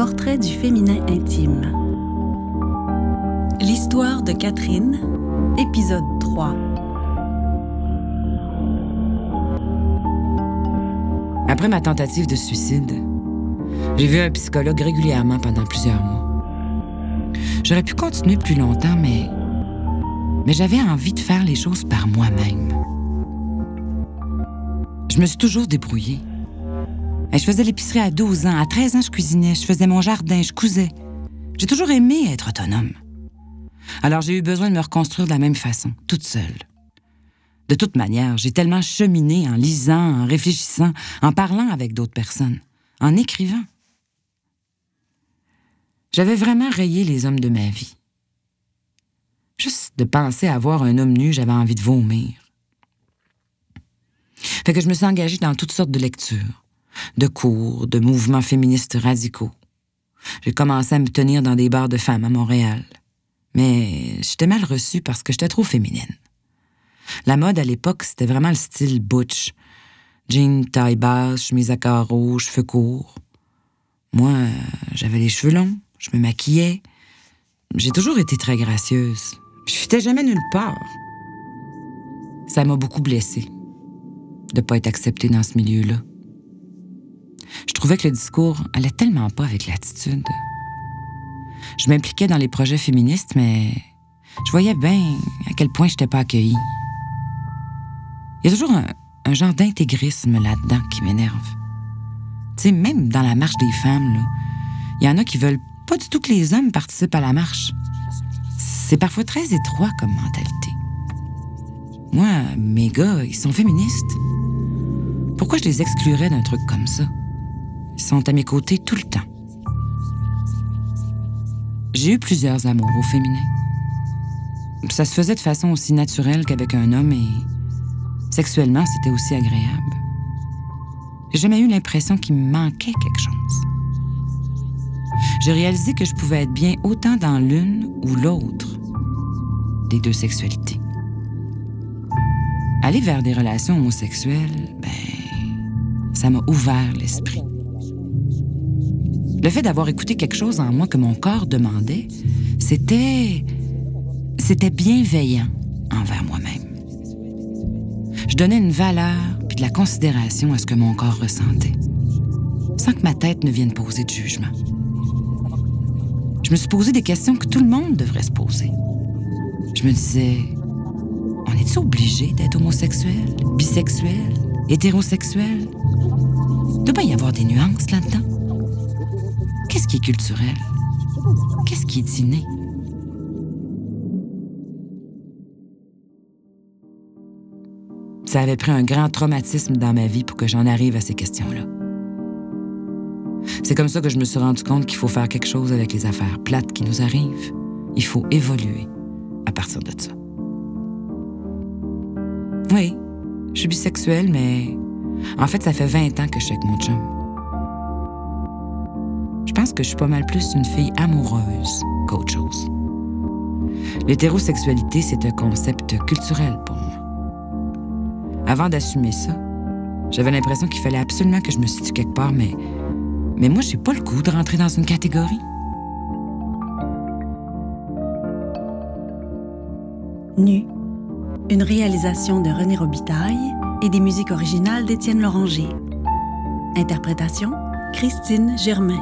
Portrait du féminin intime. L'histoire de Catherine, épisode 3. Après ma tentative de suicide, j'ai vu un psychologue régulièrement pendant plusieurs mois. J'aurais pu continuer plus longtemps, mais. Mais j'avais envie de faire les choses par moi-même. Je me suis toujours débrouillée. Je faisais l'épicerie à 12 ans. À 13 ans, je cuisinais. Je faisais mon jardin. Je cousais. J'ai toujours aimé être autonome. Alors j'ai eu besoin de me reconstruire de la même façon, toute seule. De toute manière, j'ai tellement cheminé en lisant, en réfléchissant, en parlant avec d'autres personnes, en écrivant. J'avais vraiment rayé les hommes de ma vie. Juste de penser à voir un homme nu, j'avais envie de vomir. Fait que je me suis engagée dans toutes sortes de lectures, de cours, de mouvements féministes radicaux. J'ai commencé à me tenir dans des bars de femmes à Montréal. Mais j'étais mal reçue parce que j'étais trop féminine. La mode à l'époque, c'était vraiment le style butch. Jean, taille basse, chemise à carreaux, cheveux courts. Moi, j'avais les cheveux longs, je me maquillais. J'ai toujours été très gracieuse. Je fitais jamais nulle part. Ça m'a beaucoup blessée de ne pas être acceptée dans ce milieu-là. Je trouvais que le discours allait tellement pas avec l'attitude. Je m'impliquais dans les projets féministes, mais je voyais bien à quel point je n'étais pas accueillie. Il y a toujours un, un genre d'intégrisme là-dedans qui m'énerve. Tu sais, même dans la marche des femmes, il y en a qui veulent pas du tout que les hommes participent à la marche. C'est parfois très étroit comme mentalité. Moi, mes gars, ils sont féministes. Pourquoi je les exclurais d'un truc comme ça? Sont à mes côtés tout le temps. J'ai eu plusieurs amours au féminin. Ça se faisait de façon aussi naturelle qu'avec un homme et sexuellement, c'était aussi agréable. J'ai jamais eu l'impression qu'il me manquait quelque chose j'ai réalisé que je pouvais être bien autant dans l'une ou l'autre des deux sexualités. Aller vers des relations homosexuelles, ben, ça m'a ouvert l'esprit. Le fait d'avoir écouté quelque chose en moi que mon corps demandait, c'était. c'était bienveillant envers moi-même. Je donnais une valeur puis de la considération à ce que mon corps ressentait, sans que ma tête ne vienne poser de jugement je me suis posé des questions que tout le monde devrait se poser. Je me disais, on est-tu obligé d'être homosexuel, bisexuel, hétérosexuel? Il doit pas y avoir des nuances là-dedans? Qu'est-ce qui est culturel? Qu'est-ce qui est inné? Ça avait pris un grand traumatisme dans ma vie pour que j'en arrive à ces questions-là. C'est comme ça que je me suis rendu compte qu'il faut faire quelque chose avec les affaires plates qui nous arrivent. Il faut évoluer à partir de ça. Oui, je suis bisexuelle, mais en fait, ça fait 20 ans que je suis avec mon chum. Je pense que je suis pas mal plus une fille amoureuse qu'autre chose. L'hétérosexualité, c'est un concept culturel pour moi. Avant d'assumer ça, j'avais l'impression qu'il fallait absolument que je me situe quelque part, mais mais moi, j'ai pas le goût de rentrer dans une catégorie. Nu, une réalisation de René Robitaille et des musiques originales d'Étienne Loranger. Interprétation, Christine Germain.